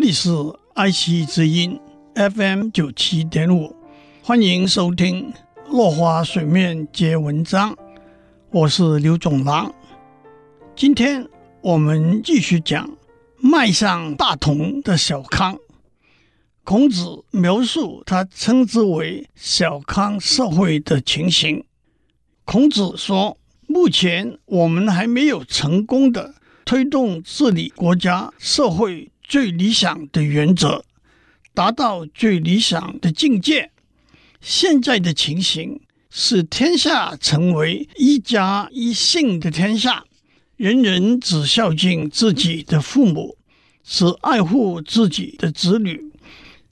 里是爱惜之音 FM 九七点五，欢迎收听《落花水面皆文章》，我是刘总郎。今天我们继续讲迈向大同的小康。孔子描述他称之为小康社会的情形。孔子说：“目前我们还没有成功的推动治理国家社会。”最理想的原则，达到最理想的境界。现在的情形是天下成为一家一姓的天下，人人只孝敬自己的父母，只爱护自己的子女，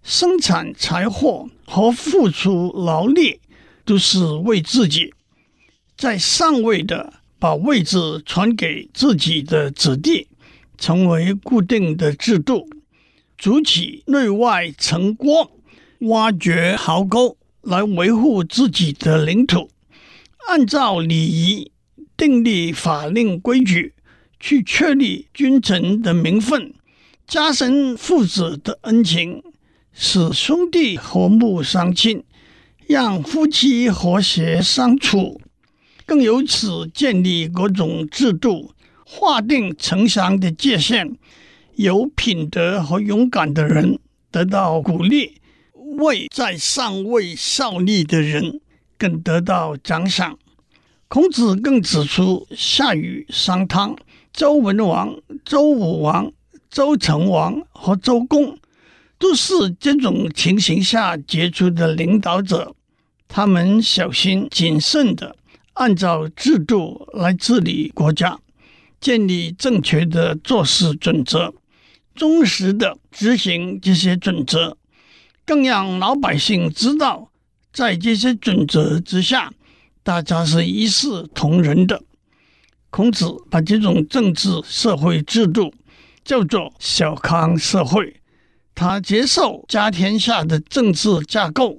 生产财货和付出劳力都是为自己。在上位的把位置传给自己的子弟。成为固定的制度，筑起内外城郭，挖掘壕沟来维护自己的领土，按照礼仪订立法令规矩，去确立君臣的名分，加深父子的恩情，使兄弟和睦相亲，让夫妻和谐相处，更由此建立各种制度。划定城乡的界限，有品德和勇敢的人得到鼓励，为在上位效力的人更得到奖赏。孔子更指出，夏禹、商汤、周文王、周武王、周成王和周公都是这种情形下杰出的领导者，他们小心谨慎地按照制度来治理国家。建立正确的做事准则，忠实地执行这些准则，更让老百姓知道，在这些准则之下，大家是一视同仁的。孔子把这种政治社会制度叫做小康社会，他接受家天下的政治架构，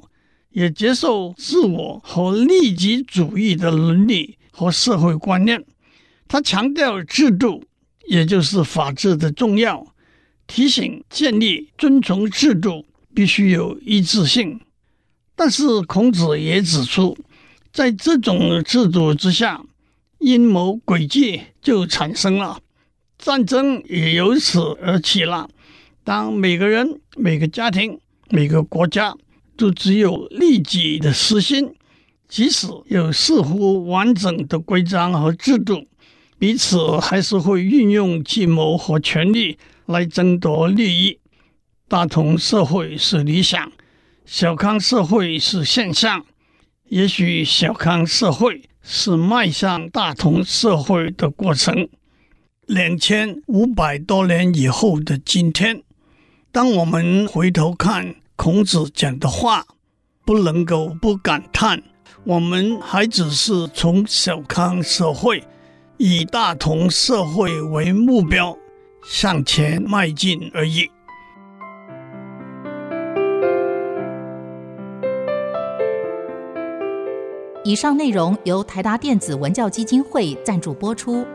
也接受自我和利己主义的伦理和社会观念。他强调制度，也就是法治的重要，提醒建立遵从制度必须有一致性。但是孔子也指出，在这种制度之下，阴谋诡计就产生了，战争也由此而起了。当每个人、每个家庭、每个国家都只有利己的私心，即使有似乎完整的规章和制度。彼此还是会运用计谋和权力来争夺利益。大同社会是理想，小康社会是现象。也许小康社会是迈向大同社会的过程。两千五百多年以后的今天，当我们回头看孔子讲的话，不能够不感叹，我们还只是从小康社会。以大同社会为目标向前迈进而已。以上内容由台达电子文教基金会赞助播出。